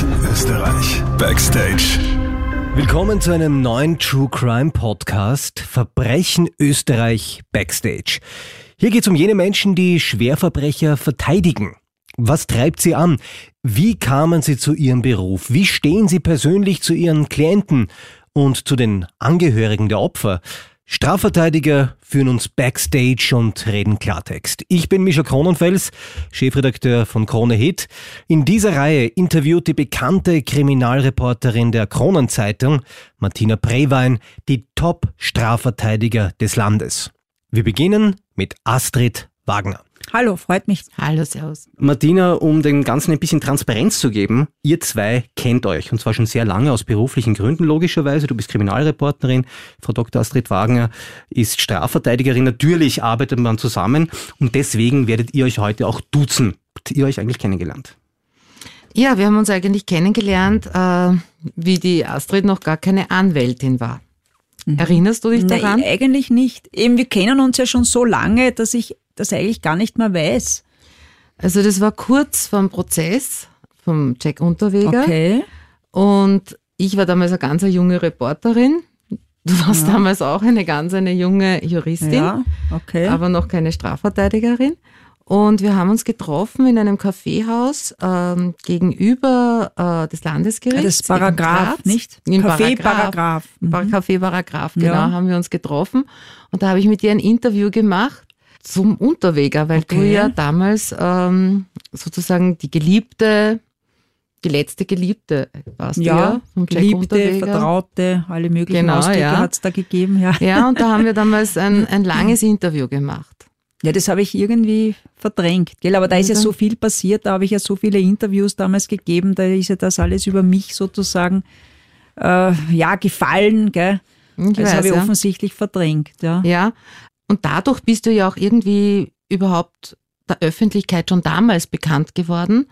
Verbrechen Österreich. Backstage. Willkommen zu einem neuen True Crime Podcast Verbrechen Österreich Backstage. Hier geht es um jene Menschen, die Schwerverbrecher verteidigen. Was treibt sie an? Wie kamen sie zu ihrem Beruf? Wie stehen sie persönlich zu ihren Klienten und zu den Angehörigen der Opfer? Strafverteidiger führen uns Backstage und reden Klartext. Ich bin Mischa Kronenfels, Chefredakteur von Krone Hit. In dieser Reihe interviewt die bekannte Kriminalreporterin der Kronenzeitung, Martina Prewein, die Top-Strafverteidiger des Landes. Wir beginnen mit Astrid Wagner. Hallo, freut mich. Hallo, Servus. Martina, um dem Ganzen ein bisschen Transparenz zu geben, ihr zwei kennt euch und zwar schon sehr lange aus beruflichen Gründen logischerweise. Du bist Kriminalreporterin, Frau Dr. Astrid Wagner ist Strafverteidigerin. Natürlich arbeitet man zusammen und deswegen werdet ihr euch heute auch duzen. Habt ihr euch eigentlich kennengelernt? Ja, wir haben uns eigentlich kennengelernt, äh, wie die Astrid noch gar keine Anwältin war. Mhm. Erinnerst du dich daran? Nein, eigentlich nicht. Eben, wir kennen uns ja schon so lange, dass ich das eigentlich gar nicht mehr weiß. Also das war kurz vorm Prozess vom Jack Unterweger. Okay. Und ich war damals eine ganz junge Reporterin. Du warst ja. damals auch eine ganz eine junge Juristin, ja, okay. aber noch keine Strafverteidigerin. Und wir haben uns getroffen in einem Kaffeehaus ähm, gegenüber äh, des Landesgerichts. Das Paragraph, nicht? In Café Paragraph. Mhm. Café Paragraph, genau, ja. haben wir uns getroffen. Und da habe ich mit dir ein Interview gemacht zum Unterweger, weil okay. du ja damals ähm, sozusagen die Geliebte, die letzte Geliebte warst ja, ja Geliebte, Vertraute, alle möglichen genau, Ausdrücke ja. hat es da gegeben. Ja. ja, und da haben wir damals ein, ein langes Interview gemacht. Ja, das habe ich irgendwie verdrängt, gell? Aber da ist ja so viel passiert, da habe ich ja so viele Interviews damals gegeben, da ist ja das alles über mich sozusagen äh, ja gefallen, gell? Ich das habe ich ja. offensichtlich verdrängt, ja. Ja, und dadurch bist du ja auch irgendwie überhaupt der Öffentlichkeit schon damals bekannt geworden,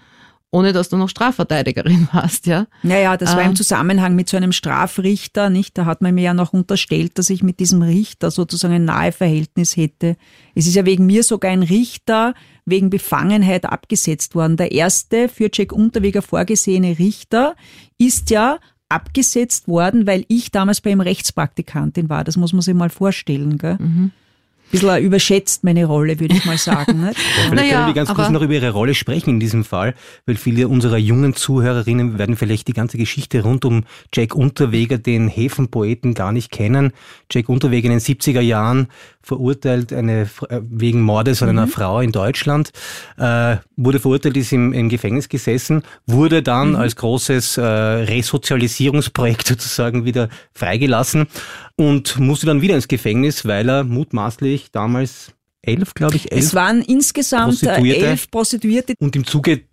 ohne dass du noch Strafverteidigerin warst, ja? Naja, das war im ähm. Zusammenhang mit so einem Strafrichter, nicht? Da hat man mir ja noch unterstellt, dass ich mit diesem Richter sozusagen ein nahe Verhältnis hätte. Es ist ja wegen mir sogar ein Richter wegen Befangenheit abgesetzt worden. Der erste für Jack Unterweger vorgesehene Richter ist ja abgesetzt worden, weil ich damals bei ihm Rechtspraktikantin war. Das muss man sich mal vorstellen, gell? Mhm bisschen überschätzt, meine Rolle, würde ich mal sagen. ja, vielleicht naja, können wir ganz kurz noch über Ihre Rolle sprechen in diesem Fall, weil viele unserer jungen Zuhörerinnen werden vielleicht die ganze Geschichte rund um Jack Unterweger, den Häfenpoeten, gar nicht kennen. Jack Unterweger in den 70er Jahren verurteilt eine, äh, wegen Mordes an einer mhm. Frau in Deutschland, äh, wurde verurteilt, ist im, im Gefängnis gesessen, wurde dann mhm. als großes äh, Resozialisierungsprojekt sozusagen wieder freigelassen und musste dann wieder ins Gefängnis, weil er mutmaßlich damals elf, glaube ich, elf. Es waren insgesamt äh, Prostituierte. elf Prostituierte. Und im Zuge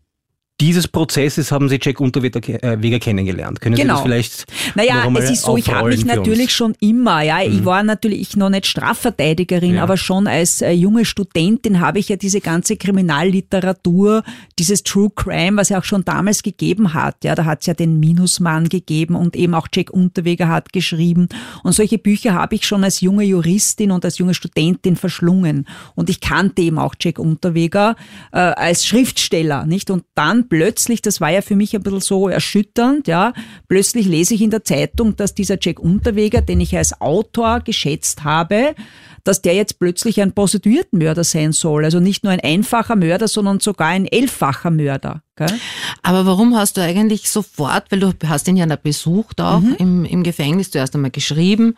dieses Prozesses haben Sie Jack Unterweger äh, kennengelernt. Können genau. Sie das vielleicht Naja, es ist so, ich habe mich natürlich schon immer, ja, mhm. ich war natürlich noch nicht Strafverteidigerin, ja. aber schon als äh, junge Studentin habe ich ja diese ganze Kriminalliteratur, dieses True Crime, was ja auch schon damals gegeben hat. Ja, da hat es ja den Minusmann gegeben und eben auch Jack Unterweger hat geschrieben. Und solche Bücher habe ich schon als junge Juristin und als junge Studentin verschlungen. Und ich kannte eben auch Jack Unterweger äh, als Schriftsteller, nicht? Und dann plötzlich, das war ja für mich ein bisschen so erschütternd, ja, plötzlich lese ich in der Zeitung, dass dieser Jack Unterweger, den ich als Autor geschätzt habe, dass der jetzt plötzlich ein Prostituiertenmörder sein soll. Also nicht nur ein einfacher Mörder, sondern sogar ein elffacher Mörder. Gell? Aber warum hast du eigentlich sofort, weil du hast ihn ja besucht auch mhm. im, im Gefängnis, zuerst einmal geschrieben,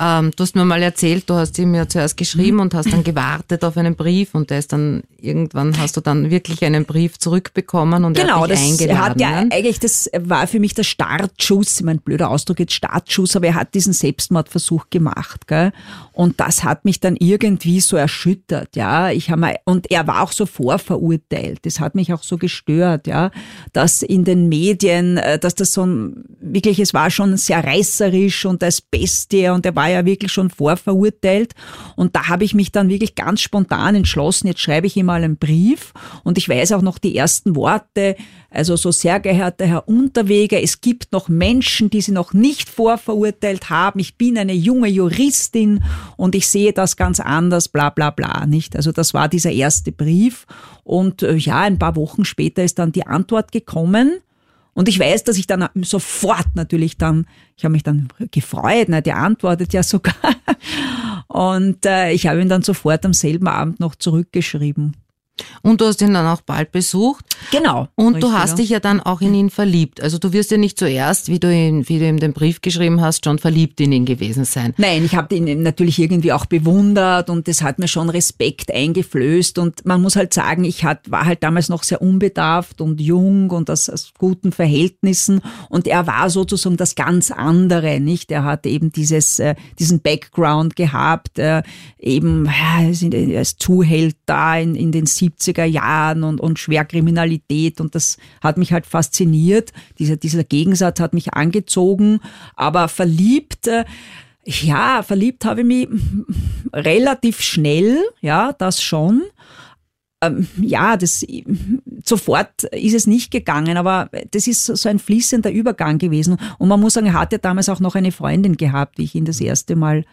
ähm, du hast mir mal erzählt, du hast ihm ja zuerst geschrieben mhm. und hast dann gewartet auf einen Brief und der ist dann irgendwann hast du dann wirklich einen Brief zurückbekommen und genau, er hat dich das, eingeladen. Hat ja eigentlich, das war für mich der Startschuss, mein blöder Ausdruck jetzt Startschuss, aber er hat diesen Selbstmordversuch gemacht, gell? Und das hat mich dann irgendwie so erschüttert, ja. Ich habe und er war auch so vorverurteilt. Das hat mich auch so gestört, ja, dass in den Medien, äh, dass das so ein, wirklich, es war schon sehr reißerisch und das Beste und er war ja wirklich schon vorverurteilt. Und da habe ich mich dann wirklich ganz spontan entschlossen, jetzt schreibe ich ihm mal einen Brief und ich weiß auch noch die ersten Worte, also so sehr geehrter Herr Unterweger, es gibt noch Menschen, die Sie noch nicht vorverurteilt haben. Ich bin eine junge Juristin und ich sehe das ganz anders, bla bla bla, nicht? Also das war dieser erste Brief und äh, ja, ein paar Wochen später ist dann die Antwort gekommen Und ich weiß, dass ich dann sofort natürlich dann, ich habe mich dann gefreut, ne, der antwortet ja sogar. Und äh, ich habe ihn dann sofort am selben Abend noch zurückgeschrieben. Und du hast ihn dann auch bald besucht. Genau. Und richtig, du hast ja. dich ja dann auch in ihn verliebt. Also du wirst ja nicht zuerst, wie du, ihn, wie du ihm den Brief geschrieben hast, schon verliebt in ihn gewesen sein. Nein, ich habe ihn natürlich irgendwie auch bewundert und das hat mir schon Respekt eingeflößt. Und man muss halt sagen, ich hat, war halt damals noch sehr unbedarft und jung und aus, aus guten Verhältnissen. Und er war sozusagen das ganz andere, nicht? Er hat eben dieses, äh, diesen Background gehabt, äh, eben, ja, er ist Zuhälter da in, in den 70er Jahren und, und Schwerkriminalität und das hat mich halt fasziniert. Dieser, dieser Gegensatz hat mich angezogen, aber verliebt, äh, ja, verliebt habe ich mich relativ schnell, ja, das schon. Ähm, ja, das sofort ist es nicht gegangen, aber das ist so ein fließender Übergang gewesen. Und man muss sagen, er hatte damals auch noch eine Freundin gehabt, wie ich ihn das erste Mal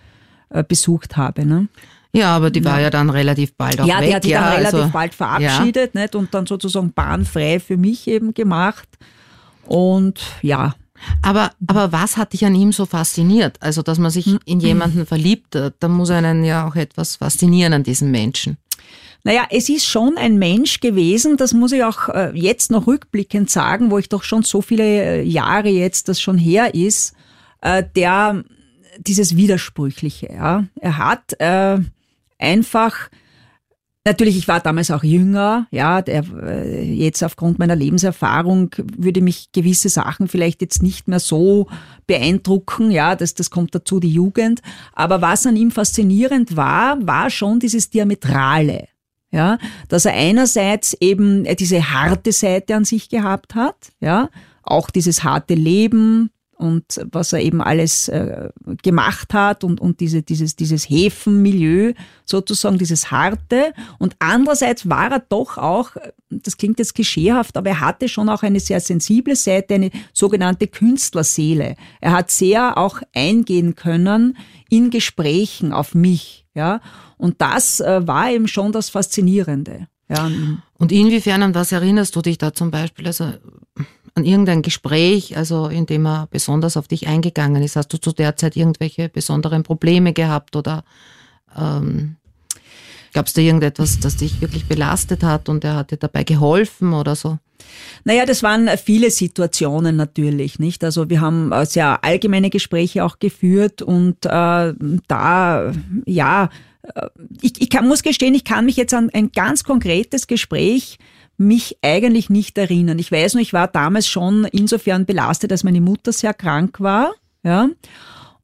äh, besucht habe. Ne? Ja, aber die war ja dann relativ bald auch ja, weg. Ja, die hat die dann relativ also, bald verabschiedet ja. nicht? und dann sozusagen bahnfrei für mich eben gemacht. Und ja. Aber, aber was hat dich an ihm so fasziniert? Also, dass man sich in jemanden verliebt, da muss einen ja auch etwas faszinieren an diesem Menschen. Naja, es ist schon ein Mensch gewesen, das muss ich auch äh, jetzt noch rückblickend sagen, wo ich doch schon so viele äh, Jahre jetzt das schon her ist, äh, der dieses Widersprüchliche, ja. Er hat äh, einfach Natürlich, ich war damals auch jünger, ja, der, äh, jetzt aufgrund meiner Lebenserfahrung würde mich gewisse Sachen vielleicht jetzt nicht mehr so beeindrucken, ja, das, das kommt dazu, die Jugend. Aber was an ihm faszinierend war, war schon dieses Diametrale, ja, dass er einerseits eben diese harte Seite an sich gehabt hat, ja, auch dieses harte Leben, und was er eben alles äh, gemacht hat und, und diese, dieses, dieses Häfenmilieu sozusagen, dieses harte. Und andererseits war er doch auch, das klingt jetzt klischeehaft, aber er hatte schon auch eine sehr sensible Seite, eine sogenannte Künstlerseele. Er hat sehr auch eingehen können in Gesprächen auf mich, ja. Und das äh, war eben schon das Faszinierende. Ja, und inwiefern an was erinnerst du dich da zum Beispiel? Also an irgendein Gespräch, also in dem er besonders auf dich eingegangen ist? Hast du zu der Zeit irgendwelche besonderen Probleme gehabt oder ähm, gab es da irgendetwas, das dich wirklich belastet hat und er hat dir dabei geholfen oder so? Naja, das waren viele Situationen natürlich, nicht? Also wir haben äh, sehr allgemeine Gespräche auch geführt und äh, da, ja, äh, ich, ich kann, muss gestehen, ich kann mich jetzt an ein ganz konkretes Gespräch mich eigentlich nicht erinnern. Ich weiß nur, ich war damals schon insofern belastet, als meine Mutter sehr krank war. Ja.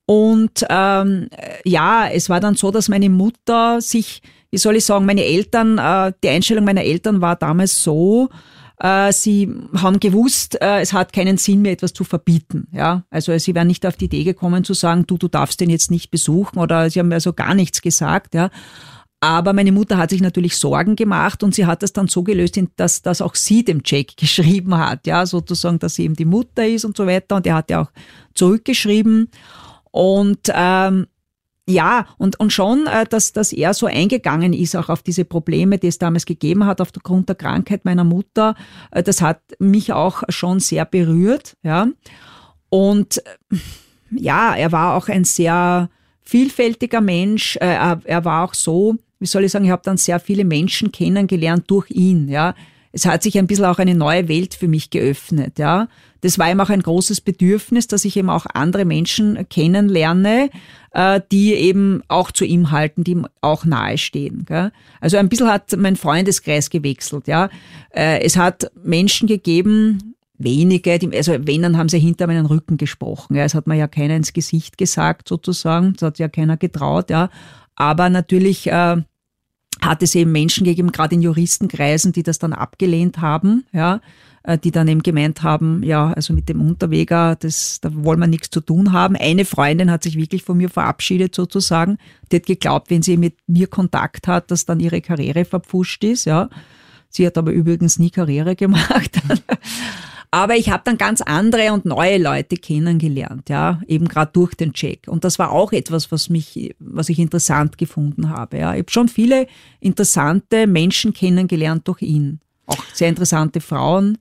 Und ähm, ja, es war dann so, dass meine Mutter sich, wie soll ich sagen, meine Eltern, äh, die Einstellung meiner Eltern war damals so, äh, sie haben gewusst, äh, es hat keinen Sinn mehr, etwas zu verbieten. Ja, also sie wären nicht auf die Idee gekommen zu sagen, du, du darfst den jetzt nicht besuchen oder sie haben also gar nichts gesagt. Ja, aber meine Mutter hat sich natürlich Sorgen gemacht und sie hat das dann so gelöst, dass, dass auch sie dem Jack geschrieben hat, ja, sozusagen, dass sie eben die Mutter ist und so weiter. Und er hat ja auch zurückgeschrieben. Und ähm, ja, und, und schon, äh, dass, dass er so eingegangen ist, auch auf diese Probleme, die es damals gegeben hat, aufgrund der Krankheit meiner Mutter, äh, das hat mich auch schon sehr berührt, ja. Und äh, ja, er war auch ein sehr vielfältiger Mensch. Er, er war auch so, wie soll ich sagen, ich habe dann sehr viele Menschen kennengelernt durch ihn, ja. Es hat sich ein bisschen auch eine neue Welt für mich geöffnet, ja. Das war ihm auch ein großes Bedürfnis, dass ich eben auch andere Menschen kennenlerne, äh, die eben auch zu ihm halten, die ihm auch nahestehen. Gell? Also ein bisschen hat mein Freundeskreis gewechselt, ja. Äh, es hat Menschen gegeben, wenige, die, also wenn, dann haben sie hinter meinen Rücken gesprochen. Ja. Es hat mir ja keiner ins Gesicht gesagt, sozusagen. Das hat ja keiner getraut, ja. Aber natürlich äh, hat es eben Menschen gegeben, gerade in Juristenkreisen, die das dann abgelehnt haben, ja, äh, die dann eben gemeint haben, ja, also mit dem Unterweger, das, da wollen wir nichts zu tun haben. Eine Freundin hat sich wirklich von mir verabschiedet sozusagen. Die hat geglaubt, wenn sie mit mir Kontakt hat, dass dann ihre Karriere verpfuscht ist, ja. Sie hat aber übrigens nie Karriere gemacht. Aber ich habe dann ganz andere und neue Leute kennengelernt, ja, eben gerade durch den Check. Und das war auch etwas, was mich, was ich interessant gefunden habe. Ja. Ich habe schon viele interessante Menschen kennengelernt durch ihn. Auch sehr interessante Frauen.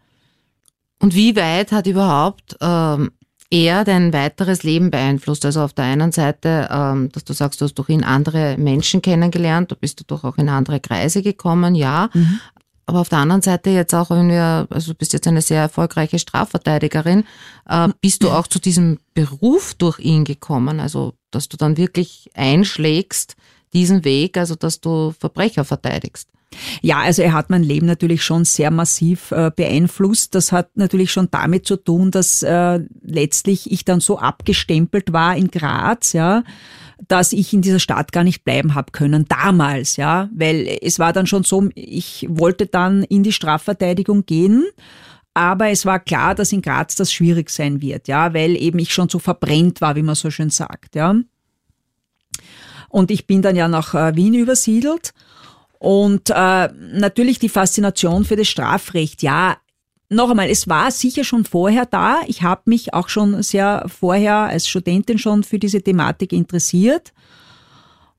Und wie weit hat überhaupt ähm, er dein weiteres Leben beeinflusst? Also auf der einen Seite, ähm, dass du sagst, du hast durch ihn andere Menschen kennengelernt, da bist du doch auch in andere Kreise gekommen, ja. Mhm. Aber auf der anderen Seite jetzt auch, wenn wir, also du bist jetzt eine sehr erfolgreiche Strafverteidigerin, äh, bist du auch zu diesem Beruf durch ihn gekommen? Also, dass du dann wirklich einschlägst diesen Weg, also dass du Verbrecher verteidigst? Ja, also er hat mein Leben natürlich schon sehr massiv äh, beeinflusst. Das hat natürlich schon damit zu tun, dass äh, letztlich ich dann so abgestempelt war in Graz, ja, dass ich in dieser Stadt gar nicht bleiben habe können damals, ja, weil es war dann schon so, ich wollte dann in die Strafverteidigung gehen. Aber es war klar, dass in Graz das schwierig sein wird, ja, weil eben ich schon so verbrennt war, wie man so schön sagt, ja. Und ich bin dann ja nach äh, Wien übersiedelt und äh, natürlich die Faszination für das Strafrecht. Ja, noch einmal, es war sicher schon vorher da. Ich habe mich auch schon sehr vorher als Studentin schon für diese Thematik interessiert.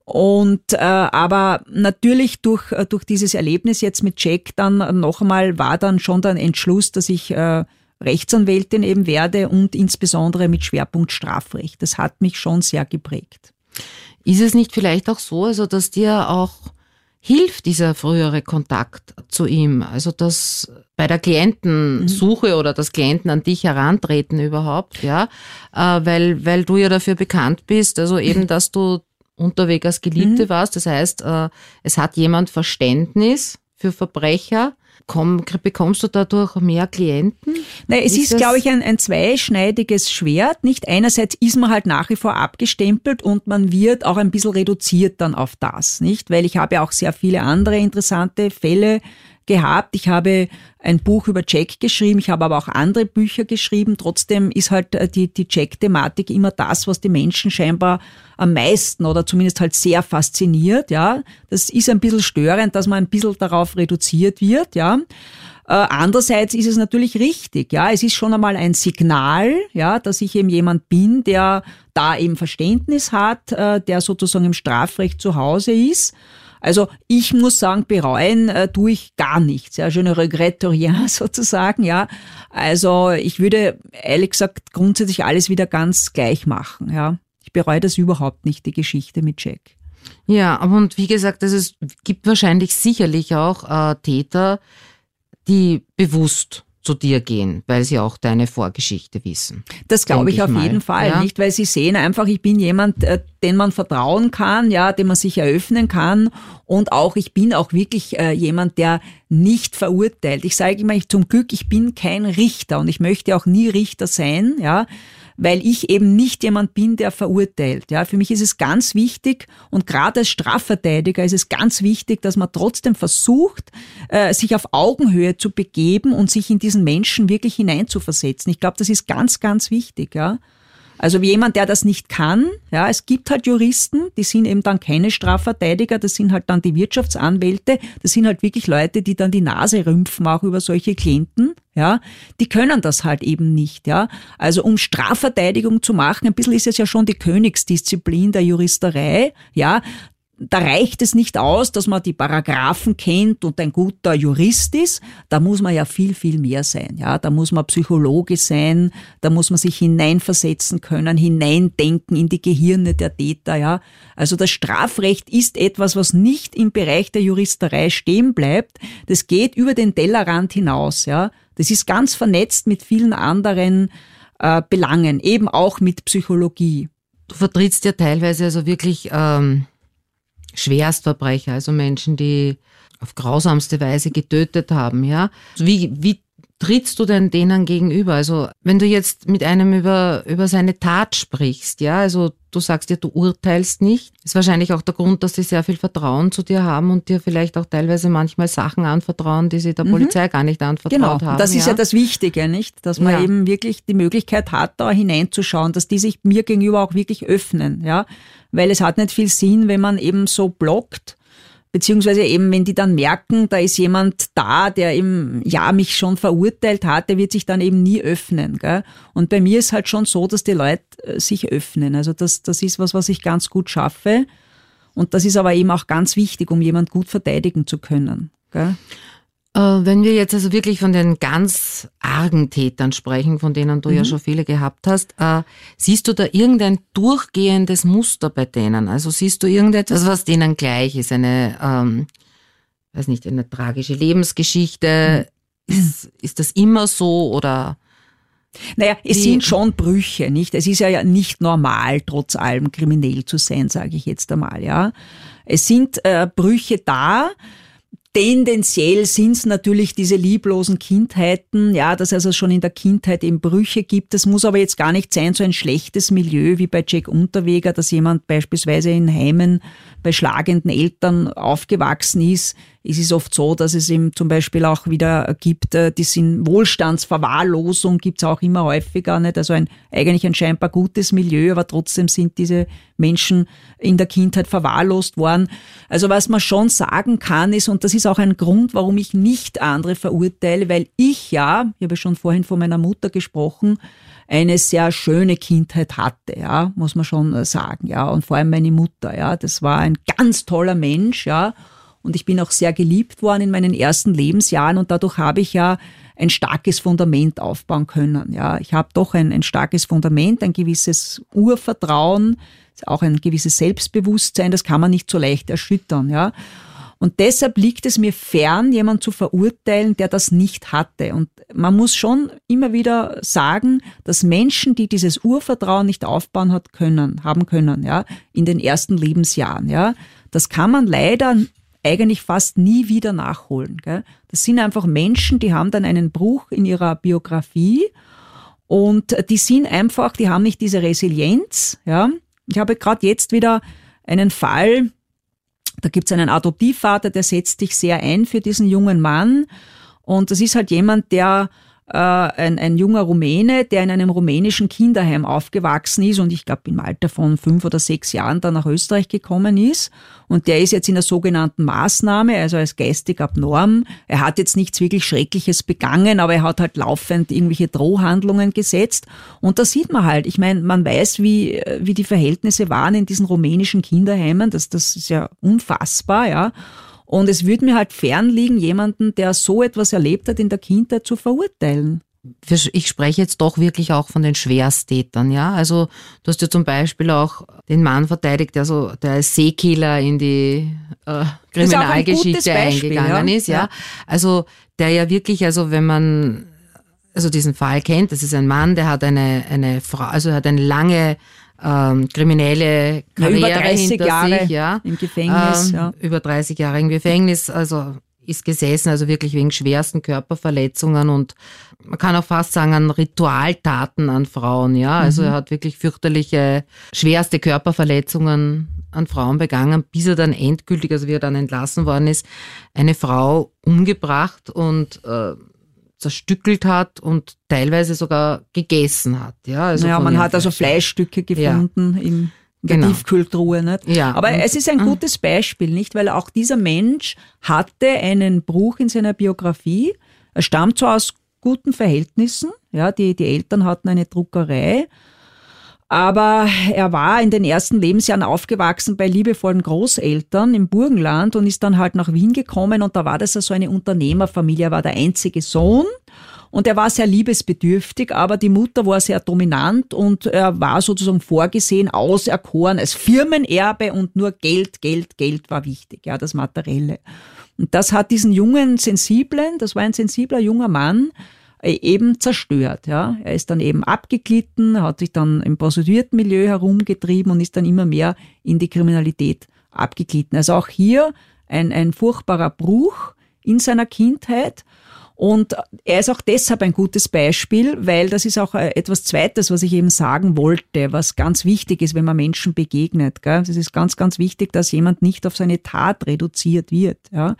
Und äh, aber natürlich durch äh, durch dieses Erlebnis jetzt mit Jack dann noch einmal war dann schon der Entschluss, dass ich äh, Rechtsanwältin eben werde und insbesondere mit Schwerpunkt Strafrecht. Das hat mich schon sehr geprägt. Ist es nicht vielleicht auch so, also dass dir auch hilft dieser frühere Kontakt zu ihm? Also dass bei der Klientensuche mhm. oder das Klienten an dich herantreten überhaupt, ja, äh, weil, weil du ja dafür bekannt bist, also eben, dass du unterwegs als Geliebte mhm. warst. Das heißt, äh, es hat jemand Verständnis für Verbrecher Komm, bekommst du dadurch mehr Klienten? Nein, es ist, ist glaube ich, ein, ein zweischneidiges Schwert. Nicht einerseits ist man halt nach wie vor abgestempelt und man wird auch ein bisschen reduziert dann auf das, nicht? Weil ich habe ja auch sehr viele andere interessante Fälle gehabt. Ich habe ein Buch über Jack geschrieben, ich habe aber auch andere Bücher geschrieben. Trotzdem ist halt äh, die, die Jack-Thematik immer das, was die Menschen scheinbar am meisten oder zumindest halt sehr fasziniert. Ja, das ist ein bisschen störend, dass man ein bisschen darauf reduziert wird. Ja. Äh, andererseits ist es natürlich richtig, ja, es ist schon einmal ein Signal, ja, dass ich eben jemand bin, der da eben Verständnis hat, äh, der sozusagen im Strafrecht zu Hause ist also ich muss sagen, bereuen äh, tue ich gar nichts. Ja, je ne regrette rien sozusagen. Ja, also ich würde ehrlich gesagt grundsätzlich alles wieder ganz gleich machen. Ja, ich bereue das überhaupt nicht, die Geschichte mit Jack. Ja, aber und wie gesagt, es gibt wahrscheinlich sicherlich auch äh, Täter, die bewusst zu dir gehen, weil sie auch deine Vorgeschichte wissen. Das glaube ich, auf mal. jeden Fall, ja? nicht? Weil sie sehen einfach, ich bin jemand, äh, den man vertrauen kann, ja, dem man sich eröffnen kann und auch ich bin auch wirklich äh, jemand, der nicht verurteilt. Ich sage immer, ich, zum Glück, ich bin kein Richter und ich möchte auch nie Richter sein, ja weil ich eben nicht jemand bin, der verurteilt. Ja, für mich ist es ganz wichtig und gerade als Strafverteidiger ist es ganz wichtig, dass man trotzdem versucht, äh, sich auf Augenhöhe zu begeben und sich in diesen Menschen wirklich hineinzuversetzen. Ich glaube, das ist ganz, ganz wichtig. Ja. Also wie jemand, der das nicht kann, ja, es gibt halt Juristen, die sind eben dann keine Strafverteidiger, das sind halt dann die Wirtschaftsanwälte, das sind halt wirklich Leute, die dann die Nase rümpfen auch über solche Klienten, ja, die können das halt eben nicht, ja. Also um Strafverteidigung zu machen, ein bisschen ist es ja schon die Königsdisziplin der Juristerei, ja da reicht es nicht aus, dass man die Paragraphen kennt und ein guter Jurist ist. Da muss man ja viel, viel mehr sein. Ja, da muss man Psychologe sein. Da muss man sich hineinversetzen können, hineindenken in die Gehirne der Täter. Ja, also das Strafrecht ist etwas, was nicht im Bereich der Juristerei stehen bleibt. Das geht über den Tellerrand hinaus. Ja, das ist ganz vernetzt mit vielen anderen äh, Belangen, eben auch mit Psychologie. Du vertrittst ja teilweise also wirklich ähm Schwerstverbrecher, also Menschen, die auf grausamste Weise getötet haben, ja. Wie, wie trittst du denn denen gegenüber? Also, wenn du jetzt mit einem über, über seine Tat sprichst, ja, also du sagst ja, du urteilst nicht, ist wahrscheinlich auch der Grund, dass sie sehr viel Vertrauen zu dir haben und dir vielleicht auch teilweise manchmal Sachen anvertrauen, die sie der mhm. Polizei gar nicht anvertraut genau. haben. Genau, das ist ja. ja das Wichtige, nicht? Dass man ja. eben wirklich die Möglichkeit hat, da hineinzuschauen, dass die sich mir gegenüber auch wirklich öffnen, ja weil es hat nicht viel Sinn, wenn man eben so blockt, beziehungsweise eben, wenn die dann merken, da ist jemand da, der im ja mich schon verurteilt hat, der wird sich dann eben nie öffnen. Gell? Und bei mir ist halt schon so, dass die Leute äh, sich öffnen. Also das, das ist was, was ich ganz gut schaffe. Und das ist aber eben auch ganz wichtig, um jemand gut verteidigen zu können. Gell? Äh, wenn wir jetzt also wirklich von den ganz argen Tätern sprechen, von denen du mhm. ja schon viele gehabt hast, äh, siehst du da irgendein durchgehendes Muster bei denen? Also siehst du irgendetwas, was denen gleich ist? Eine, ähm, weiß nicht, eine tragische Lebensgeschichte? Mhm. Ist, ist das immer so oder? Naja, es Wie, sind schon Brüche, nicht? Es ist ja nicht normal, trotz allem kriminell zu sein, sage ich jetzt einmal, ja. Es sind äh, Brüche da, Tendenziell sind es natürlich diese lieblosen Kindheiten, ja, dass also schon in der Kindheit eben Brüche gibt. Das muss aber jetzt gar nicht sein, so ein schlechtes Milieu wie bei Jack Unterweger, dass jemand beispielsweise in Heimen bei schlagenden Eltern aufgewachsen ist. Es ist oft so, dass es eben zum Beispiel auch wieder gibt, äh, die sind Wohlstandsverwahrlosung gibt's auch immer häufiger, nicht? Also ein, eigentlich ein scheinbar gutes Milieu, aber trotzdem sind diese Menschen in der Kindheit verwahrlost worden. Also was man schon sagen kann ist, und das ist auch ein Grund, warum ich nicht andere verurteile, weil ich ja, ich habe schon vorhin von meiner Mutter gesprochen, eine sehr schöne Kindheit hatte, ja, muss man schon äh, sagen, ja, und vor allem meine Mutter, ja, das war ein ganz toller Mensch, ja, und ich bin auch sehr geliebt worden in meinen ersten Lebensjahren und dadurch habe ich ja ein starkes Fundament aufbauen können, ja. Ich habe doch ein, ein starkes Fundament, ein gewisses Urvertrauen, auch ein gewisses Selbstbewusstsein, das kann man nicht so leicht erschüttern, ja. Und deshalb liegt es mir fern, jemanden zu verurteilen, der das nicht hatte. Und man muss schon immer wieder sagen, dass Menschen, die dieses Urvertrauen nicht aufbauen hat können, haben können, ja, in den ersten Lebensjahren, ja, das kann man leider eigentlich fast nie wieder nachholen. Gell? Das sind einfach Menschen, die haben dann einen Bruch in ihrer Biografie und die sind einfach, die haben nicht diese Resilienz. Ja? Ich habe gerade jetzt wieder einen Fall, da gibt es einen Adoptivvater, der setzt sich sehr ein für diesen jungen Mann. Und das ist halt jemand, der äh, ein, ein junger Rumäne, der in einem rumänischen Kinderheim aufgewachsen ist und ich glaube im Alter von fünf oder sechs Jahren dann nach Österreich gekommen ist. Und der ist jetzt in der sogenannten Maßnahme, also als geistig abnorm. Er hat jetzt nichts wirklich Schreckliches begangen, aber er hat halt laufend irgendwelche Drohhandlungen gesetzt. Und da sieht man halt, ich meine, man weiß, wie, wie die Verhältnisse waren in diesen rumänischen Kinderheimen. Das, das ist ja unfassbar, ja. Und es würde mir halt fernliegen, jemanden, der so etwas erlebt hat in der Kindheit, zu verurteilen. Ich spreche jetzt doch wirklich auch von den Schwersttätern, ja. Also du hast ja zum Beispiel auch den Mann verteidigt, der so der als Seekiller in die äh, Kriminalgeschichte Beispiel, eingegangen ja? ist, ja. Also der ja wirklich, also wenn man also diesen Fall kennt, das ist ein Mann, der hat eine eine Frau, also hat eine lange ähm, kriminelle Karriere ja, über 30 hinter Jahre sich, ja. im Gefängnis, ähm, ja. über 30 Jahre im Gefängnis, also ist gesessen, also wirklich wegen schwersten Körperverletzungen und man kann auch fast sagen an Ritualtaten an Frauen, ja. Also mhm. er hat wirklich fürchterliche, schwerste Körperverletzungen an Frauen begangen, bis er dann endgültig, also wie er dann entlassen worden ist, eine Frau umgebracht und äh, zerstückelt hat und teilweise sogar gegessen hat. Ja, also naja, man hat also Fleischstücke gefunden ja. in der genau. Tiefkühltruhe, nicht? Ja. Aber es ist ein mhm. gutes Beispiel, nicht? Weil auch dieser Mensch hatte einen Bruch in seiner Biografie. Er stammt zwar aus guten Verhältnissen, ja, die, die Eltern hatten eine Druckerei, aber er war in den ersten Lebensjahren aufgewachsen bei liebevollen Großeltern im Burgenland und ist dann halt nach Wien gekommen und da war das so eine Unternehmerfamilie. Er war der einzige Sohn und er war sehr liebesbedürftig, aber die Mutter war sehr dominant und er war sozusagen vorgesehen, auserkoren als Firmenerbe und nur Geld, Geld, Geld war wichtig, ja, das Materielle. Und das hat diesen jungen, sensiblen, das war ein sensibler junger Mann, eben zerstört. Ja. Er ist dann eben abgeglitten, hat sich dann im Prostituiertenmilieu herumgetrieben und ist dann immer mehr in die Kriminalität abgeglitten. Also auch hier ein, ein furchtbarer Bruch in seiner Kindheit. Und er ist auch deshalb ein gutes Beispiel, weil das ist auch äh, etwas Zweites, was ich eben sagen wollte, was ganz wichtig ist, wenn man Menschen begegnet. Es ist ganz, ganz wichtig, dass jemand nicht auf seine Tat reduziert wird. Ja.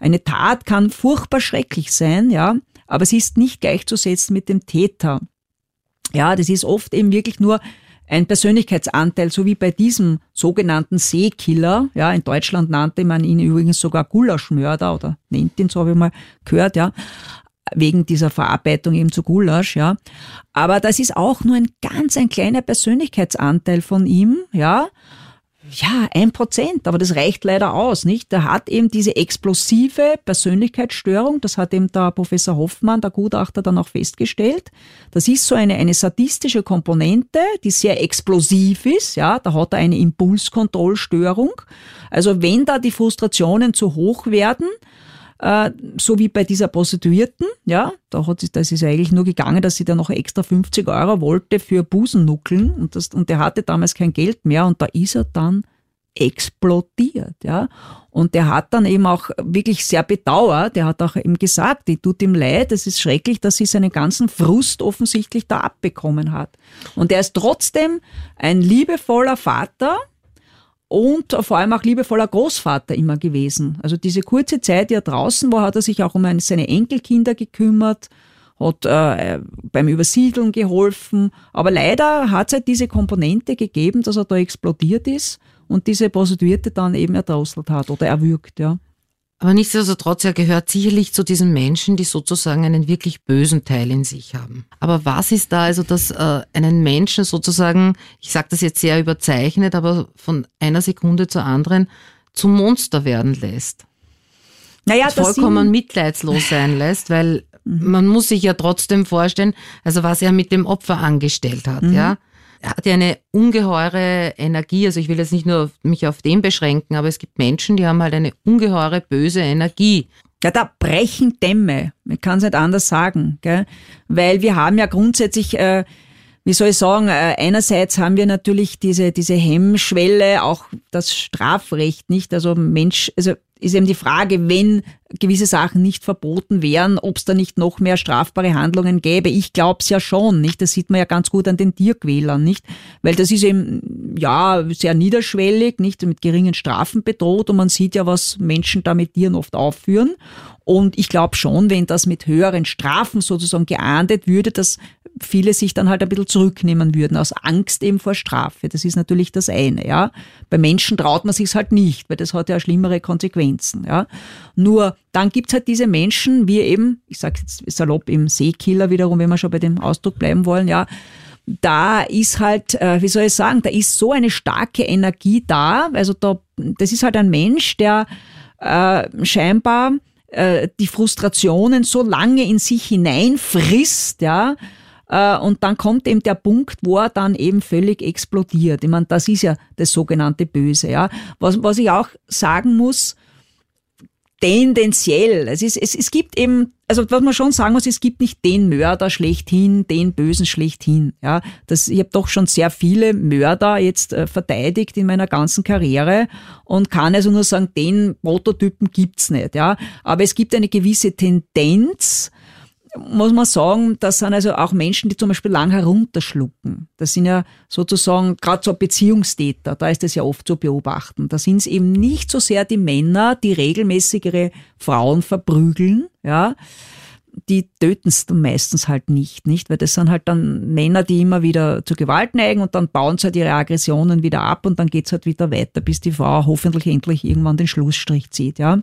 Eine Tat kann furchtbar schrecklich sein, ja, aber sie ist nicht gleichzusetzen mit dem Täter. Ja, das ist oft eben wirklich nur ein Persönlichkeitsanteil, so wie bei diesem sogenannten Seekiller. Ja, in Deutschland nannte man ihn übrigens sogar Gulaschmörder oder nennt ihn so, habe ich mal gehört, ja wegen dieser Verarbeitung eben zu Gulasch, ja. Aber das ist auch nur ein ganz ein kleiner Persönlichkeitsanteil von ihm, ja. Ja, ein Prozent, aber das reicht leider aus, nicht? Der hat eben diese explosive Persönlichkeitsstörung, das hat eben der Professor Hoffmann, der Gutachter, dann auch festgestellt. Das ist so eine, eine sadistische Komponente, die sehr explosiv ist, ja, da hat er eine Impulskontrollstörung. Also wenn da die Frustrationen zu hoch werden, äh, so wie bei dieser Prostituierten, ja, da hat sie, das ist eigentlich nur gegangen, dass sie da noch extra 50 Euro wollte für Busennuckeln und, das, und der hatte damals kein Geld mehr und da ist er dann explodiert, ja. Und der hat dann eben auch wirklich sehr bedauert, der hat auch eben gesagt, die tut ihm leid, es ist schrecklich, dass sie seinen ganzen Frust offensichtlich da abbekommen hat. Und er ist trotzdem ein liebevoller Vater, und vor allem auch liebevoller Großvater immer gewesen. Also diese kurze Zeit, die er draußen war, hat er sich auch um seine Enkelkinder gekümmert, hat äh, beim Übersiedeln geholfen. Aber leider hat es halt diese Komponente gegeben, dass er da explodiert ist und diese Prostituierte dann eben erdrosselt hat oder erwürgt, ja. Aber nichtsdestotrotz, er gehört sicherlich zu diesen Menschen, die sozusagen einen wirklich bösen Teil in sich haben. Aber was ist da also, dass äh, einen Menschen sozusagen, ich sage das jetzt sehr überzeichnet, aber von einer Sekunde zur anderen zum Monster werden lässt? Naja, das vollkommen mitleidslos sein lässt, weil mhm. man muss sich ja trotzdem vorstellen, also was er mit dem Opfer angestellt hat, mhm. ja hat ja eine ungeheure Energie. Also ich will jetzt nicht nur mich auf den beschränken, aber es gibt Menschen, die haben halt eine ungeheure böse Energie. Ja, da brechen Dämme. Man kann es nicht anders sagen, gell? Weil wir haben ja grundsätzlich, äh, wie soll ich sagen, äh, einerseits haben wir natürlich diese, diese Hemmschwelle, auch das Strafrecht nicht. Also Mensch, also ist eben die Frage, wenn gewisse Sachen nicht verboten wären, ob es da nicht noch mehr strafbare Handlungen gäbe. Ich glaube es ja schon, nicht? Das sieht man ja ganz gut an den Tierquälern, nicht? Weil das ist eben, ja, sehr niederschwellig, nicht? Mit geringen Strafen bedroht und man sieht ja, was Menschen da mit Tieren oft aufführen. Und ich glaube schon, wenn das mit höheren Strafen sozusagen geahndet würde, dass viele sich dann halt ein bisschen zurücknehmen würden, aus Angst eben vor Strafe. Das ist natürlich das eine, ja. Bei Menschen traut man sich halt nicht, weil das hat ja schlimmere Konsequenzen, ja. Nur dann gibt's halt diese Menschen, wie eben, ich sage jetzt salopp im Seekiller wiederum, wenn wir schon bei dem Ausdruck bleiben wollen, ja, da ist halt, äh, wie soll ich sagen, da ist so eine starke Energie da. Also da, das ist halt ein Mensch, der äh, scheinbar äh, die Frustrationen so lange in sich hineinfrisst, ja, äh, und dann kommt eben der Punkt, wo er dann eben völlig explodiert. Ich meine, das ist ja das sogenannte Böse. Ja. Was, was ich auch sagen muss, tendenziell. Es, ist, es, es gibt eben, also was man schon sagen muss, es gibt nicht den Mörder schlechthin, den Bösen schlechthin. Ja, das, ich habe doch schon sehr viele Mörder jetzt äh, verteidigt in meiner ganzen Karriere und kann also nur sagen, den Prototypen gibt's nicht. Ja, aber es gibt eine gewisse Tendenz, muss man sagen, das sind also auch Menschen, die zum Beispiel lang herunterschlucken. Das sind ja sozusagen gerade so Beziehungstäter, da ist es ja oft zu beobachten. Da sind es eben nicht so sehr die Männer, die regelmäßig ihre Frauen verprügeln, ja. Die töten es dann meistens halt nicht, nicht? Weil das sind halt dann Männer, die immer wieder zur Gewalt neigen und dann bauen sie halt ihre Aggressionen wieder ab und dann geht's halt wieder weiter, bis die Frau hoffentlich endlich irgendwann den Schlussstrich zieht, ja.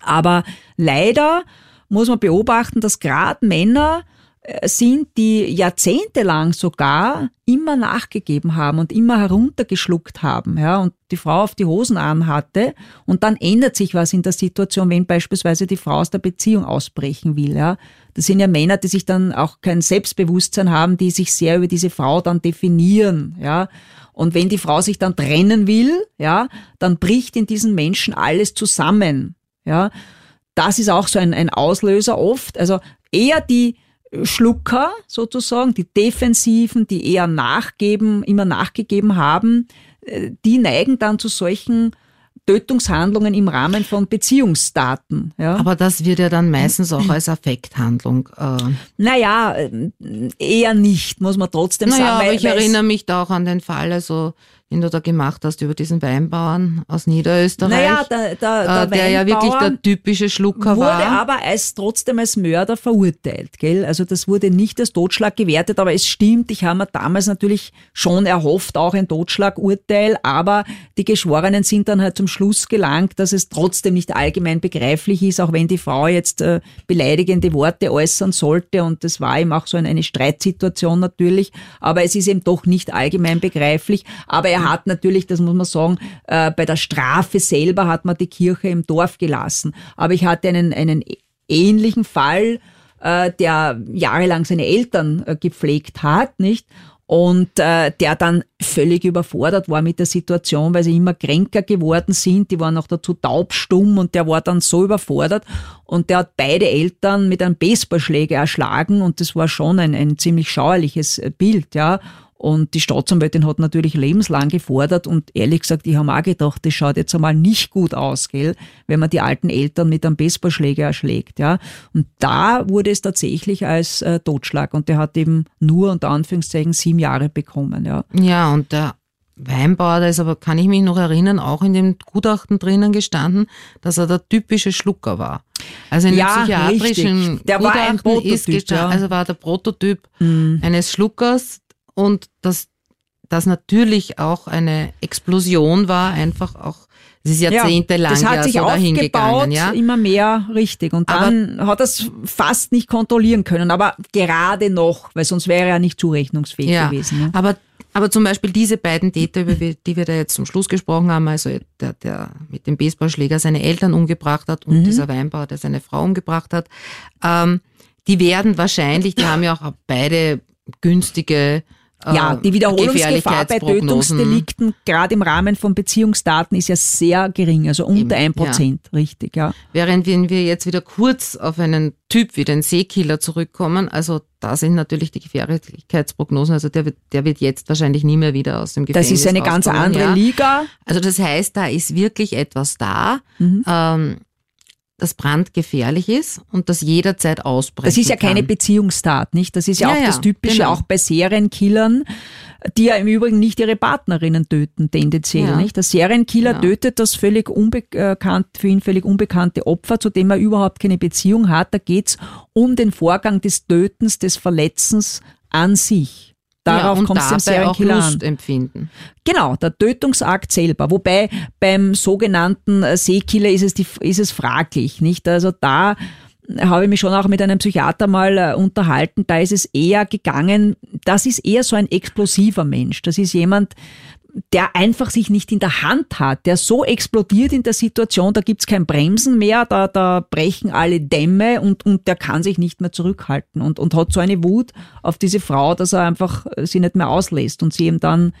Aber leider muss man beobachten, dass gerade Männer äh, sind, die jahrzehntelang sogar immer nachgegeben haben und immer heruntergeschluckt haben, ja, und die Frau auf die Hosen anhatte und dann ändert sich was in der Situation, wenn beispielsweise die Frau aus der Beziehung ausbrechen will, ja. Das sind ja Männer, die sich dann auch kein Selbstbewusstsein haben, die sich sehr über diese Frau dann definieren, ja. Und wenn die Frau sich dann trennen will, ja, dann bricht in diesen Menschen alles zusammen, ja das ist auch so ein, ein Auslöser oft. Also eher die Schlucker sozusagen, die Defensiven, die eher nachgeben, immer nachgegeben haben, äh, die neigen dann zu solchen Tötungshandlungen im Rahmen von Beziehungsdaten. Ja. Aber das wird ja dann meistens auch als Affekthandlung. Äh naja, äh, eher nicht, muss man trotzdem naja, sagen. Aber ich erinnere mich da auch an den Fall, also den du da gemacht hast über diesen Weinbauern aus Niederösterreich. Naja, der, der, äh, der ja wirklich der typische Schlucker wurde war. Wurde aber als, trotzdem als Mörder verurteilt, gell? Also das wurde nicht als Totschlag gewertet, aber es stimmt, ich habe mir damals natürlich schon erhofft, auch ein Totschlagurteil, aber die Geschworenen sind dann halt zum Schluss gelangt, dass es trotzdem nicht allgemein begreiflich ist, auch wenn die Frau jetzt äh, beleidigende Worte äußern sollte und das war eben auch so eine, eine Streitsituation natürlich, aber es ist eben doch nicht allgemein begreiflich. Aber er hat natürlich, das muss man sagen, äh, bei der Strafe selber hat man die Kirche im Dorf gelassen. Aber ich hatte einen, einen ähnlichen Fall, äh, der jahrelang seine Eltern äh, gepflegt hat, nicht? und äh, der dann völlig überfordert war mit der Situation, weil sie immer kränker geworden sind, die waren noch dazu taubstumm und der war dann so überfordert und der hat beide Eltern mit einem Baseballschläger erschlagen und das war schon ein, ein ziemlich schauerliches Bild, ja. Und die Staatsanwältin hat natürlich lebenslang gefordert und ehrlich gesagt, ich habe auch gedacht, das schaut jetzt einmal nicht gut aus, gell, wenn man die alten Eltern mit einem Baseballschläger erschlägt, ja. Und da wurde es tatsächlich als äh, Totschlag und der hat eben nur unter Anführungszeichen sieben Jahre bekommen, ja. Ja, und der Weinbauer, da ist aber, kann ich mich noch erinnern, auch in dem Gutachten drinnen gestanden, dass er der typische Schlucker war. Also in ja, dem psychiatrischen richtig. der Gutachten war ein Prototyp, ist gestanden, ja. also war der Prototyp mhm. eines Schluckers, und dass das natürlich auch eine Explosion war, einfach auch es ist jahrzehntelang ja, das hat sich so aufgebaut, ja? immer mehr richtig. Und dann aber, hat es fast nicht kontrollieren können, aber gerade noch, weil sonst wäre er nicht zurechnungsfähig ja, gewesen. Ne? Aber, aber zum Beispiel diese beiden Täter, über die wir da jetzt zum Schluss gesprochen haben, also der, der mit dem Baseballschläger seine Eltern umgebracht hat und mhm. dieser Weinbauer, der seine Frau umgebracht hat, ähm, die werden wahrscheinlich, die haben ja auch beide günstige ja, äh, die Wiederholungsgefahr bei Tötungsdelikten, gerade im Rahmen von Beziehungsdaten, ist ja sehr gering, also unter ein Prozent, ja. richtig, ja. Während wenn wir jetzt wieder kurz auf einen Typ wie den Seekiller zurückkommen, also da sind natürlich die Gefährlichkeitsprognosen, also der wird, der wird jetzt wahrscheinlich nie mehr wieder aus dem Gefängnis Das ist eine ganz andere ja. Liga. Also das heißt, da ist wirklich etwas da. Mhm. Ähm, das brandgefährlich ist und das jederzeit ausbrechen Das ist ja kann. keine Beziehungstat, nicht? Das ist ja, ja auch das Typische, genau. auch bei Serienkillern, die ja im Übrigen nicht ihre Partnerinnen töten, tendenziell, ja. nicht? Der Serienkiller ja. tötet das völlig unbekannt, für ihn völlig unbekannte Opfer, zu dem er überhaupt keine Beziehung hat. Da geht's um den Vorgang des Tötens, des Verletzens an sich. Darauf ja, kommt es dem Serienkiller Lust an. empfinden. Genau, der Tötungsakt selber. Wobei beim sogenannten äh, Seekiller ist es, die, ist es fraglich, nicht? Also da habe ich mich schon auch mit einem Psychiater mal äh, unterhalten. Da ist es eher gegangen, das ist eher so ein explosiver Mensch. Das ist jemand, der einfach sich nicht in der Hand hat, der so explodiert in der Situation, da gibt's kein Bremsen mehr, da, da brechen alle Dämme und, und der kann sich nicht mehr zurückhalten und, und hat so eine Wut auf diese Frau, dass er einfach sie nicht mehr auslässt und sie ihm dann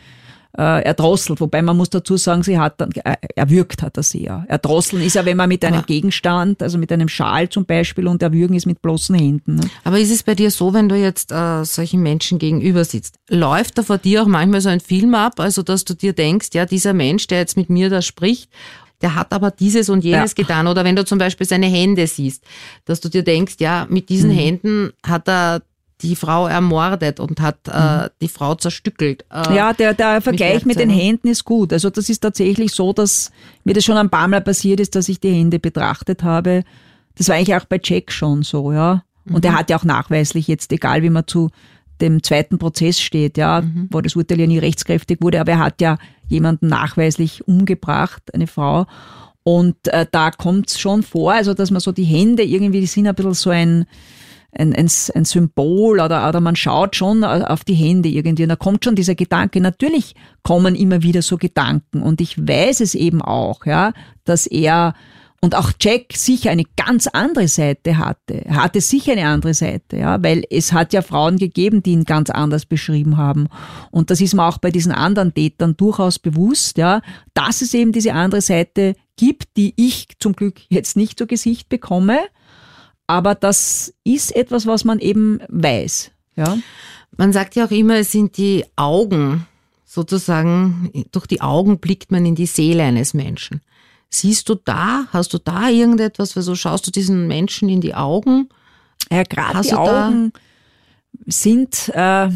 äh, erdrosselt. Wobei man muss dazu sagen, sie hat dann, äh, erwürgt hat er sie ja. Erdrosseln ist ja, wenn man mit einem aber Gegenstand, also mit einem Schal zum Beispiel und erwürgen ist mit bloßen Händen. Ne? Aber ist es bei dir so, wenn du jetzt äh, solchen Menschen gegenüber sitzt, läuft da vor dir auch manchmal so ein Film ab, also dass du dir denkst, ja, dieser Mensch, der jetzt mit mir da spricht, der hat aber dieses und jenes ja. getan. Oder wenn du zum Beispiel seine Hände siehst, dass du dir denkst, ja, mit diesen mhm. Händen hat er die Frau ermordet und hat äh, mhm. die Frau zerstückelt. Äh, ja, der, der Vergleich mit den Händen ist gut. Also das ist tatsächlich so, dass mir das schon ein paar Mal passiert ist, dass ich die Hände betrachtet habe. Das war eigentlich auch bei Jack schon so, ja. Und mhm. er hat ja auch nachweislich jetzt, egal wie man zu dem zweiten Prozess steht, ja, mhm. wo das Urteil ja nie rechtskräftig wurde, aber er hat ja jemanden nachweislich umgebracht, eine Frau. Und äh, da kommt es schon vor, also dass man so die Hände irgendwie, die sind ein bisschen so ein, ein, ein, ein Symbol oder, oder man schaut schon auf die Hände irgendwie und da kommt schon dieser Gedanke. Natürlich kommen immer wieder so Gedanken und ich weiß es eben auch, ja, dass er und auch Jack sicher eine ganz andere Seite hatte. Er hatte sicher eine andere Seite, ja, weil es hat ja Frauen gegeben, die ihn ganz anders beschrieben haben. Und das ist mir auch bei diesen anderen Tätern durchaus bewusst, ja, dass es eben diese andere Seite gibt, die ich zum Glück jetzt nicht zu Gesicht bekomme. Aber das ist etwas, was man eben weiß. Ja? Man sagt ja auch immer, es sind die Augen, sozusagen, durch die Augen blickt man in die Seele eines Menschen. Siehst du da, hast du da irgendetwas, weil so schaust du diesen Menschen in die Augen? Ja, gerade die Augen sind, äh,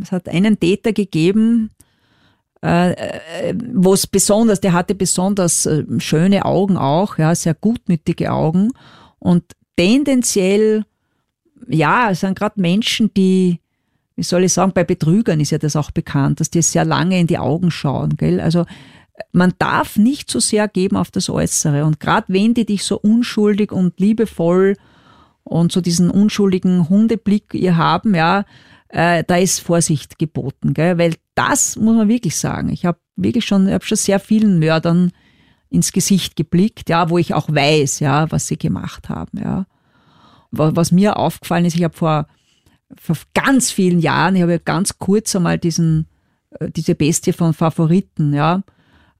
es hat einen Täter gegeben, äh, äh wo es besonders, der hatte besonders äh, schöne Augen auch, ja, sehr gutmütige Augen. Und tendenziell, ja, es sind gerade Menschen, die, wie soll ich sagen, bei Betrügern ist ja das auch bekannt, dass die sehr lange in die Augen schauen, gell? Also, man darf nicht so sehr geben auf das Äußere. Und gerade wenn die dich so unschuldig und liebevoll und so diesen unschuldigen Hundeblick ihr haben, ja, äh, da ist Vorsicht geboten, gell? weil das muss man wirklich sagen. Ich habe wirklich schon, ich habe schon sehr vielen Mördern ins Gesicht geblickt, ja, wo ich auch weiß, ja, was sie gemacht haben, ja. Was mir aufgefallen ist, ich habe vor, vor ganz vielen Jahren, ich habe ganz kurz einmal diesen, äh, diese Bestie von Favoriten, ja,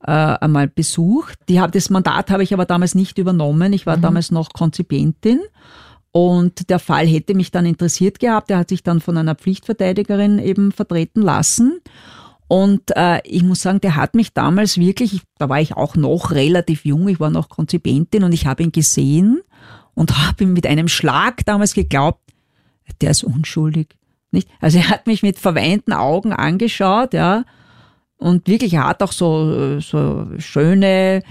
äh, einmal besucht. Die, das Mandat habe ich aber damals nicht übernommen. Ich war mhm. damals noch Konzipientin. Und der Fall hätte mich dann interessiert gehabt. Er hat sich dann von einer Pflichtverteidigerin eben vertreten lassen. Und äh, ich muss sagen, der hat mich damals wirklich, da war ich auch noch relativ jung, ich war noch Konzipientin und ich habe ihn gesehen und habe ihm mit einem Schlag damals geglaubt, der ist unschuldig. Nicht? Also er hat mich mit verweinten Augen angeschaut, ja, und wirklich, er hat auch so, so schöne,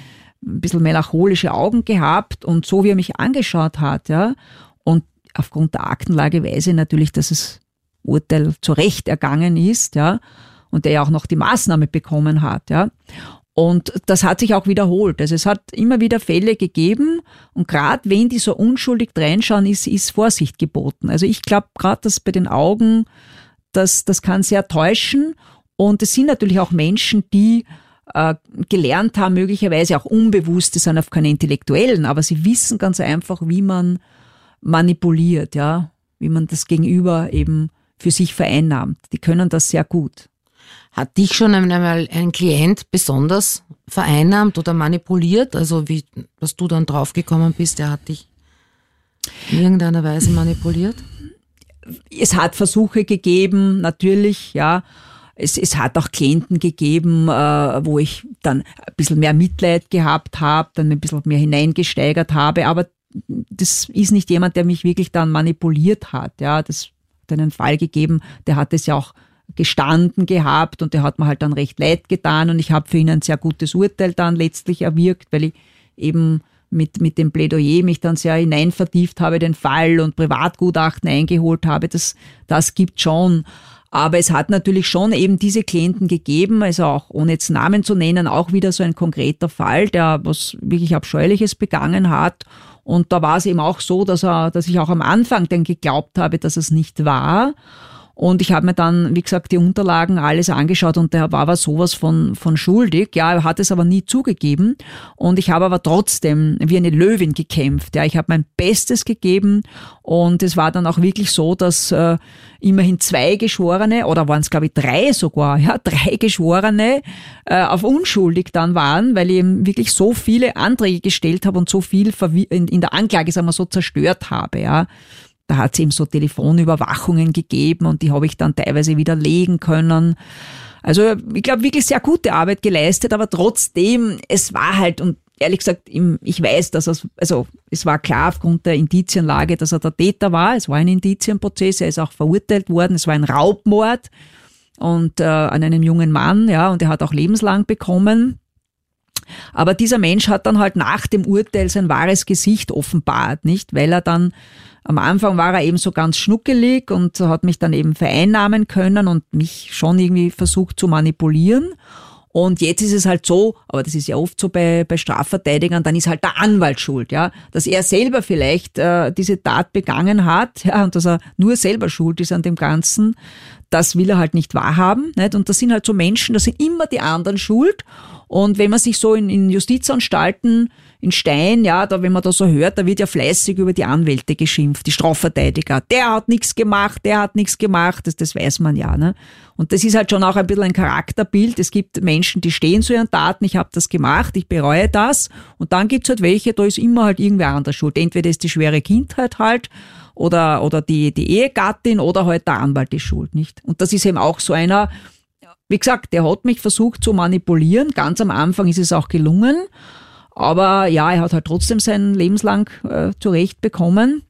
ein bisschen melancholische Augen gehabt und so wie er mich angeschaut hat, ja, und aufgrund der Aktenlage weiß ich natürlich, dass das Urteil zu Recht ergangen ist, ja, und der ja auch noch die Maßnahme bekommen hat, ja. Und das hat sich auch wiederholt. Also es hat immer wieder Fälle gegeben und gerade wenn die so unschuldig reinschauen, ist, ist Vorsicht geboten. Also ich glaube gerade, dass bei den Augen, das, das kann sehr täuschen und es sind natürlich auch Menschen, die äh, gelernt haben, möglicherweise auch unbewusst, die sind auf keine Intellektuellen, aber sie wissen ganz einfach, wie man manipuliert, ja, wie man das Gegenüber eben für sich vereinnahmt. Die können das sehr gut. Hat dich schon einmal ein Klient besonders vereinnahmt oder manipuliert? Also wie, dass du dann draufgekommen bist, der hat dich in irgendeiner Weise manipuliert? Es hat Versuche gegeben, natürlich, ja. Es, es hat auch Klienten gegeben, äh, wo ich dann ein bisschen mehr Mitleid gehabt habe, dann ein bisschen mehr hineingesteigert habe, aber das ist nicht jemand, der mich wirklich dann manipuliert hat. Ja, das hat einen Fall gegeben, der hat es ja auch gestanden gehabt und der hat mir halt dann recht leid getan und ich habe für ihn ein sehr gutes Urteil dann letztlich erwirkt, weil ich eben mit, mit dem Plädoyer mich dann sehr hinein vertieft habe, den Fall und Privatgutachten eingeholt habe. Das, das gibt schon. Aber es hat natürlich schon eben diese Klienten gegeben, also auch ohne jetzt Namen zu nennen, auch wieder so ein konkreter Fall, der was wirklich Abscheuliches begangen hat. Und da war es eben auch so, dass er, dass ich auch am Anfang dann geglaubt habe, dass es nicht war. Und ich habe mir dann, wie gesagt, die Unterlagen alles angeschaut und der war aber sowas von, von schuldig. Ja, er hat es aber nie zugegeben. Und ich habe aber trotzdem wie eine Löwin gekämpft. Ja, ich habe mein Bestes gegeben und es war dann auch wirklich so, dass äh, immerhin zwei Geschworene oder waren es glaube ich drei sogar, ja, drei Geschworene äh, auf unschuldig dann waren, weil ich eben wirklich so viele Anträge gestellt habe und so viel in, in der Anklage, sagen wir so, zerstört habe. Ja. Da hat es eben so Telefonüberwachungen gegeben und die habe ich dann teilweise widerlegen können. Also ich glaube, wirklich sehr gute Arbeit geleistet, aber trotzdem, es war halt, und ehrlich gesagt, ich weiß, dass es, also es war klar aufgrund der Indizienlage, dass er der Täter war. Es war ein Indizienprozess, er ist auch verurteilt worden, es war ein Raubmord und äh, an einem jungen Mann, ja, und er hat auch lebenslang bekommen. Aber dieser Mensch hat dann halt nach dem Urteil sein wahres Gesicht offenbart, nicht? Weil er dann am Anfang war er eben so ganz schnuckelig und hat mich dann eben vereinnahmen können und mich schon irgendwie versucht zu manipulieren. Und jetzt ist es halt so, aber das ist ja oft so bei, bei Strafverteidigern, dann ist halt der Anwalt schuld, ja, dass er selber vielleicht äh, diese Tat begangen hat, ja, und dass er nur selber schuld ist an dem Ganzen, das will er halt nicht wahrhaben, nicht? Und das sind halt so Menschen, da sind immer die anderen schuld. Und wenn man sich so in, in Justizanstalten in Stein, ja, da, wenn man da so hört, da wird ja fleißig über die Anwälte geschimpft, die Strafverteidiger. Der hat nichts gemacht, der hat nichts gemacht, das, das weiß man ja. Ne? Und das ist halt schon auch ein bisschen ein Charakterbild. Es gibt Menschen, die stehen zu ihren Taten, ich habe das gemacht, ich bereue das. Und dann gibt's halt welche, da ist immer halt irgendwer an der Schuld. Entweder ist die schwere Kindheit halt oder, oder die, die Ehegattin oder halt der Anwalt die schuld, nicht? Und das ist eben auch so einer, wie gesagt, der hat mich versucht zu manipulieren. Ganz am Anfang ist es auch gelungen. Aber ja, er hat halt trotzdem sein lebenslang äh, zurecht bekommen.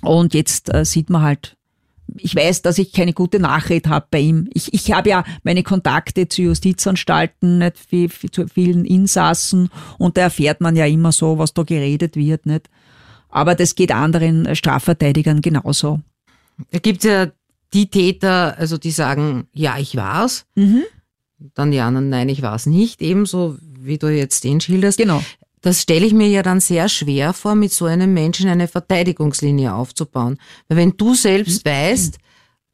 Und jetzt äh, sieht man halt, ich weiß, dass ich keine gute Nachrede habe bei ihm. Ich, ich habe ja meine Kontakte zu Justizanstalten, nicht wie, wie, zu vielen Insassen und da erfährt man ja immer so, was da geredet wird, nicht. Aber das geht anderen Strafverteidigern genauso. Da gibt ja die Täter, also die sagen, ja, ich war's. Mhm. Dann die anderen, nein, ich war's nicht. Ebenso wie du jetzt den schilderst. Genau. Das stelle ich mir ja dann sehr schwer vor, mit so einem Menschen eine Verteidigungslinie aufzubauen. Weil wenn du selbst weißt,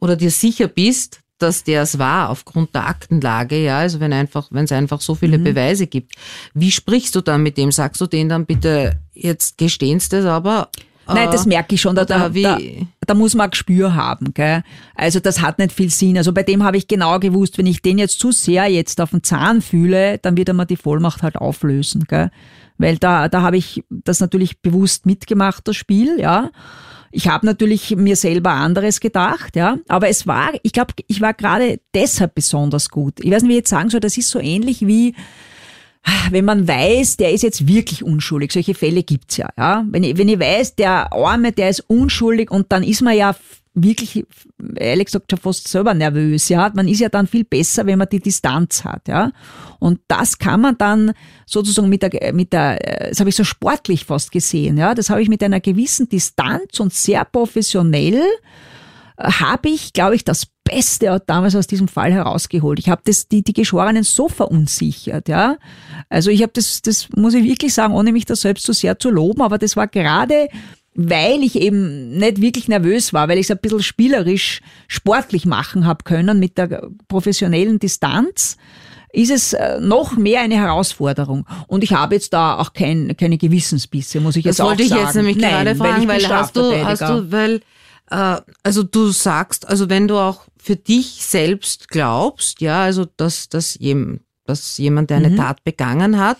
oder dir sicher bist, dass der es war aufgrund der Aktenlage, ja, also wenn einfach, wenn es einfach so viele mhm. Beweise gibt. Wie sprichst du dann mit dem? Sagst du denen dann bitte, jetzt gestehenst das aber? Nein, das merke ich schon. Da, da, da, da, muss man ein Gespür haben. Gell? Also das hat nicht viel Sinn. Also bei dem habe ich genau gewusst, wenn ich den jetzt zu sehr jetzt auf den Zahn fühle, dann wird er mir die Vollmacht halt auflösen. Gell? Weil da, da habe ich das natürlich bewusst mitgemacht, das Spiel, ja. Ich habe natürlich mir selber anderes gedacht, ja, aber es war, ich glaube, ich war gerade deshalb besonders gut. Ich weiß nicht, wie ich jetzt sagen soll, das ist so ähnlich wie, wenn man weiß, der ist jetzt wirklich unschuldig, solche Fälle gibt's ja, ja. Wenn ich, wenn ich weiß, der Arme, der ist unschuldig und dann ist man ja wirklich, ehrlich gesagt, schon fast selber nervös, ja. Man ist ja dann viel besser, wenn man die Distanz hat, ja. Und das kann man dann sozusagen mit der, mit der, das habe ich so sportlich fast gesehen, ja. Das habe ich mit einer gewissen Distanz und sehr professionell äh, habe ich, glaube ich, das Beste damals aus diesem Fall herausgeholt. Ich habe das die die Geschworenen so verunsichert, ja. Also ich habe das das muss ich wirklich sagen, ohne mich da selbst so sehr zu loben, aber das war gerade weil ich eben nicht wirklich nervös war, weil ich es ein bisschen spielerisch, sportlich machen habe können mit der professionellen Distanz, ist es äh, noch mehr eine Herausforderung. Und ich habe jetzt da auch kein, keine Gewissensbisse, muss ich jetzt das auch sagen. Das wollte ich jetzt nämlich Nein, gerade fragen, weil, weil hast du, hast du, weil, also du sagst, also wenn du auch für dich selbst glaubst, ja, also dass, dass, jem, dass jemand, der eine mhm. Tat begangen hat,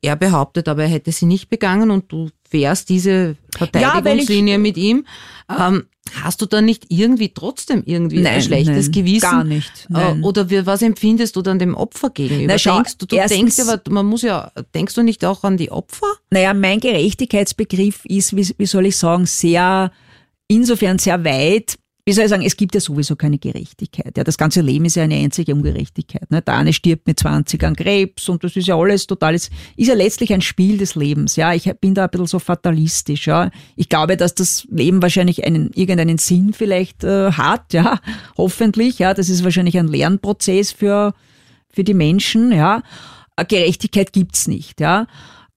er behauptet aber, er hätte sie nicht begangen und du fährst diese Verteidigungslinie ja, mit ihm. Ähm, hast du dann nicht irgendwie trotzdem irgendwie nein, ein schlechtes nein, Gewissen? Gar nicht. Äh, nein. Oder was empfindest du dann dem Opfer gegenüber? Na, schau, denkst du, du denkst aber, man muss ja, denkst du nicht auch an die Opfer? Naja, mein Gerechtigkeitsbegriff ist, wie, wie soll ich sagen, sehr, insofern sehr weit, wie soll ich sagen, es gibt ja sowieso keine Gerechtigkeit. Ja, das ganze Leben ist ja eine einzige Ungerechtigkeit. Ne? Der eine stirbt mit 20 an Krebs und das ist ja alles total, ist ja letztlich ein Spiel des Lebens. Ja, ich bin da ein bisschen so fatalistisch. Ja, ich glaube, dass das Leben wahrscheinlich einen, irgendeinen Sinn vielleicht äh, hat. Ja, hoffentlich. Ja, das ist wahrscheinlich ein Lernprozess für, für die Menschen. Ja, Gerechtigkeit gibt's nicht. Ja,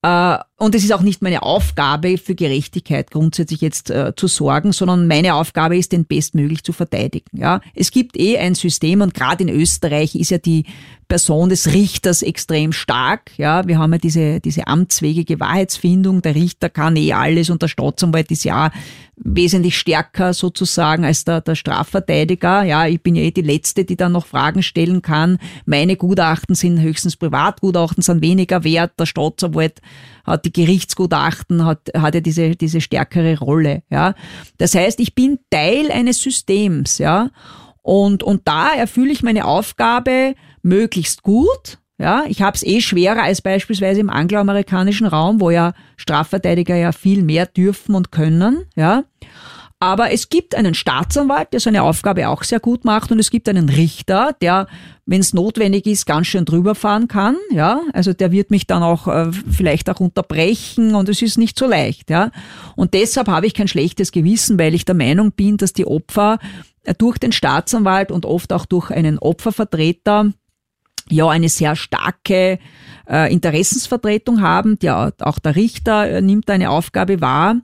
äh, und es ist auch nicht meine Aufgabe, für Gerechtigkeit grundsätzlich jetzt äh, zu sorgen, sondern meine Aufgabe ist, den bestmöglich zu verteidigen. Ja, es gibt eh ein System und gerade in Österreich ist ja die Person des Richters extrem stark. Ja, wir haben ja diese, diese amtswegige Wahrheitsfindung. Der Richter kann eh alles und der Staatsanwalt ist ja wesentlich stärker sozusagen als der, der Strafverteidiger. Ja, ich bin ja eh die Letzte, die dann noch Fragen stellen kann. Meine Gutachten sind höchstens Privatgutachten, sind weniger wert. Der Staatsanwalt hat die Gerichtsgutachten, hat, hat ja diese, diese stärkere Rolle. Ja, das heißt, ich bin Teil eines Systems. Ja, und, und da erfülle ich meine Aufgabe möglichst gut. Ja, ich habe es eh schwerer als beispielsweise im angloamerikanischen Raum, wo ja Strafverteidiger ja viel mehr dürfen und können. Ja, aber es gibt einen Staatsanwalt, der seine Aufgabe auch sehr gut macht und es gibt einen Richter, der, wenn es notwendig ist, ganz schön drüber fahren kann. Ja, also der wird mich dann auch äh, vielleicht auch unterbrechen und es ist nicht so leicht. Ja, und deshalb habe ich kein schlechtes Gewissen, weil ich der Meinung bin, dass die Opfer durch den Staatsanwalt und oft auch durch einen Opfervertreter ja eine sehr starke äh, Interessensvertretung haben. Ja, auch der Richter äh, nimmt eine Aufgabe wahr.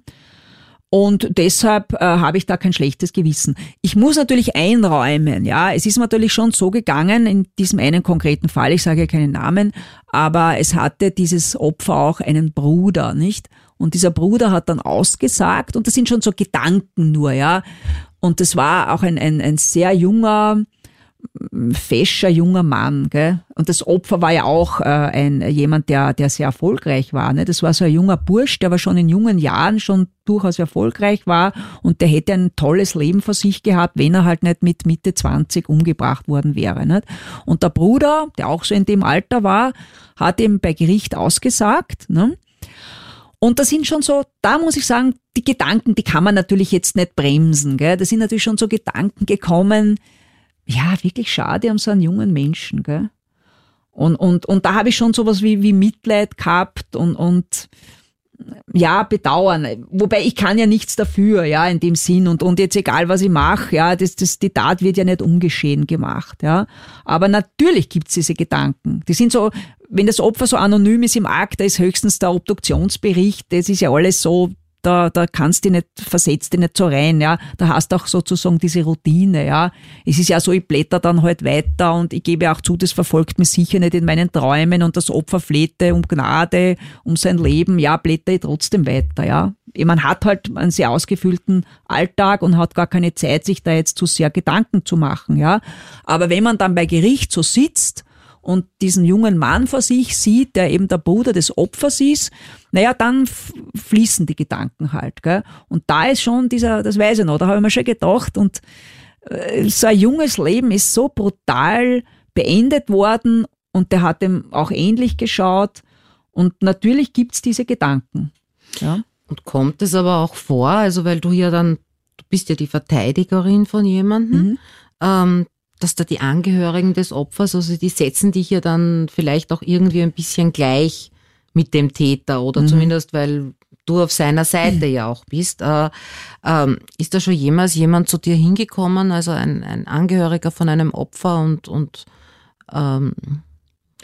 Und deshalb äh, habe ich da kein schlechtes Gewissen. Ich muss natürlich einräumen, ja. Es ist natürlich schon so gegangen in diesem einen konkreten Fall, ich sage ja keinen Namen, aber es hatte dieses Opfer auch einen Bruder, nicht? Und dieser Bruder hat dann ausgesagt, und das sind schon so Gedanken nur, ja. Und das war auch ein, ein, ein sehr junger, fescher junger Mann. Gell? Und das Opfer war ja auch äh, ein, jemand, der, der sehr erfolgreich war. Ne? Das war so ein junger Bursch, der aber schon in jungen Jahren schon durchaus erfolgreich war und der hätte ein tolles Leben vor sich gehabt, wenn er halt nicht mit Mitte 20 umgebracht worden wäre. Nicht? Und der Bruder, der auch so in dem Alter war, hat ihm bei Gericht ausgesagt. Ne? Und das sind schon so, da muss ich sagen, die Gedanken, die kann man natürlich jetzt nicht bremsen. Gell? Das sind natürlich schon so Gedanken gekommen, ja, wirklich schade um so einen jungen Menschen. Gell? Und, und, und da habe ich schon sowas wie, wie Mitleid gehabt und, und ja, bedauern. Wobei ich kann ja nichts dafür, ja, in dem Sinn. Und, und jetzt egal, was ich mache, ja, das, das, die Tat wird ja nicht ungeschehen gemacht, ja. Aber natürlich gibt's diese Gedanken. Die sind so, wenn das Opfer so anonym ist im Akt, da ist höchstens der Obduktionsbericht, das ist ja alles so da, da kannst du nicht, versetzt dich nicht so rein, ja. Da hast du auch sozusagen diese Routine, ja. Es ist ja so, ich blätter dann halt weiter und ich gebe auch zu, das verfolgt mich sicher nicht in meinen Träumen und das Opfer flehte um Gnade, um sein Leben, ja, blätter ich trotzdem weiter, ja. Man hat halt einen sehr ausgefüllten Alltag und hat gar keine Zeit, sich da jetzt zu sehr Gedanken zu machen, ja. Aber wenn man dann bei Gericht so sitzt und diesen jungen Mann vor sich sieht, der eben der Bruder des Opfers ist, naja, dann fließen die Gedanken halt. Gell? Und da ist schon dieser, das weiß ich noch, da habe ich mir schon gedacht und äh, so ein junges Leben ist so brutal beendet worden und der hat ihm auch ähnlich geschaut und natürlich gibt's diese Gedanken. Ja. Und kommt es aber auch vor, also weil du ja dann, du bist ja die Verteidigerin von jemandem, mhm. ähm, dass da die Angehörigen des Opfers, also die setzen dich ja dann vielleicht auch irgendwie ein bisschen gleich mit dem Täter oder mhm. zumindest, weil du auf seiner Seite mhm. ja auch bist. Äh, ähm, ist da schon jemals jemand zu dir hingekommen, also ein, ein Angehöriger von einem Opfer und, und ähm,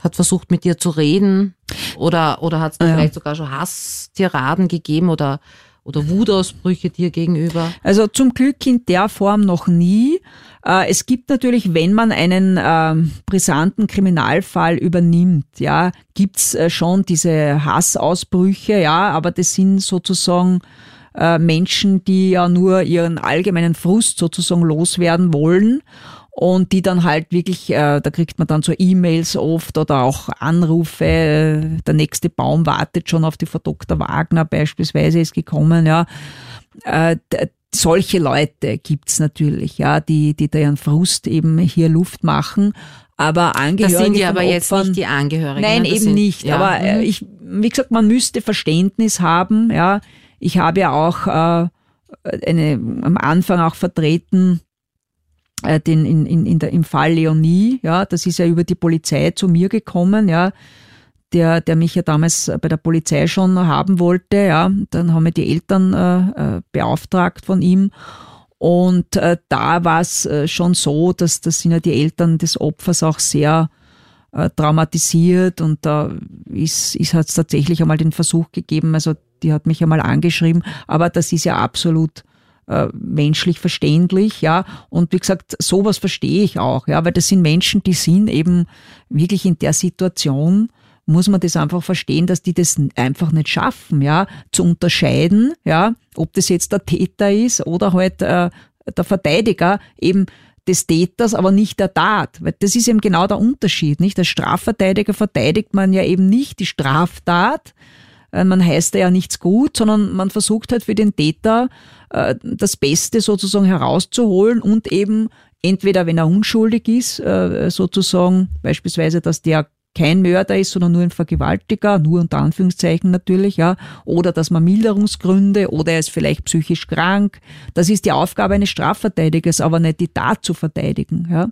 hat versucht mit dir zu reden? Oder, oder hat es da ja. vielleicht sogar schon Hasstiraden gegeben oder oder Wutausbrüche dir gegenüber? Also zum Glück in der Form noch nie. Äh, es gibt natürlich, wenn man einen äh, brisanten Kriminalfall übernimmt, ja, gibt's äh, schon diese Hassausbrüche, ja, aber das sind sozusagen äh, Menschen, die ja nur ihren allgemeinen Frust sozusagen loswerden wollen und die dann halt wirklich, äh, da kriegt man dann so E-Mails oft oder auch Anrufe, äh, der nächste Baum wartet schon auf die Frau Dr. Wagner beispielsweise ist gekommen, ja. Äh, solche Leute gibt's natürlich, ja, die, die da ihren Frust eben hier Luft machen. Aber Angehörige. Das sind ja aber Opfern, jetzt nicht die Angehörigen. Nein, eben sind, nicht. Ja. Aber äh, mhm. ich, wie gesagt, man müsste Verständnis haben, ja. Ich habe ja auch äh, eine, am Anfang auch vertreten, den, in, in, in der, im Fall Leonie, ja, das ist ja über die Polizei zu mir gekommen, ja, der, der mich ja damals bei der Polizei schon haben wollte, ja, dann haben wir die Eltern äh, äh beauftragt von ihm. Und äh, da war es äh, schon so, dass das sind ja die Eltern des Opfers auch sehr äh, traumatisiert und da ist, ist hat es tatsächlich einmal den Versuch gegeben, also die hat mich einmal angeschrieben, aber das ist ja absolut äh, menschlich verständlich, ja. Und wie gesagt, sowas verstehe ich auch, ja, weil das sind Menschen, die sind eben wirklich in der Situation, muss man das einfach verstehen, dass die das einfach nicht schaffen, ja, zu unterscheiden, ja, ob das jetzt der Täter ist oder halt äh, der Verteidiger, eben des Täters, aber nicht der Tat. Weil das ist eben genau der Unterschied, nicht? Als Strafverteidiger verteidigt man ja eben nicht die Straftat, man heißt ja nichts gut, sondern man versucht halt für den Täter äh, das Beste sozusagen herauszuholen und eben entweder, wenn er unschuldig ist, äh, sozusagen beispielsweise, dass der kein Mörder ist, sondern nur ein Vergewaltiger, nur unter Anführungszeichen natürlich, ja, oder dass man Milderungsgründe oder er ist vielleicht psychisch krank. Das ist die Aufgabe eines Strafverteidigers, aber nicht die Tat zu verteidigen, ja.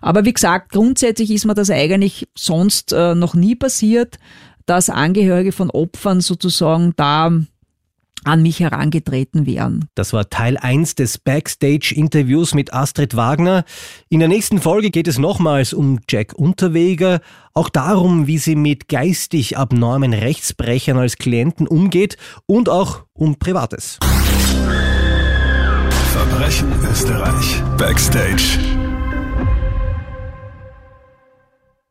Aber wie gesagt, grundsätzlich ist mir das eigentlich sonst äh, noch nie passiert dass Angehörige von Opfern sozusagen da an mich herangetreten wären. Das war Teil 1 des Backstage-Interviews mit Astrid Wagner. In der nächsten Folge geht es nochmals um Jack Unterweger, auch darum, wie sie mit geistig abnormen Rechtsbrechern als Klienten umgeht und auch um Privates. Verbrechen Österreich. Backstage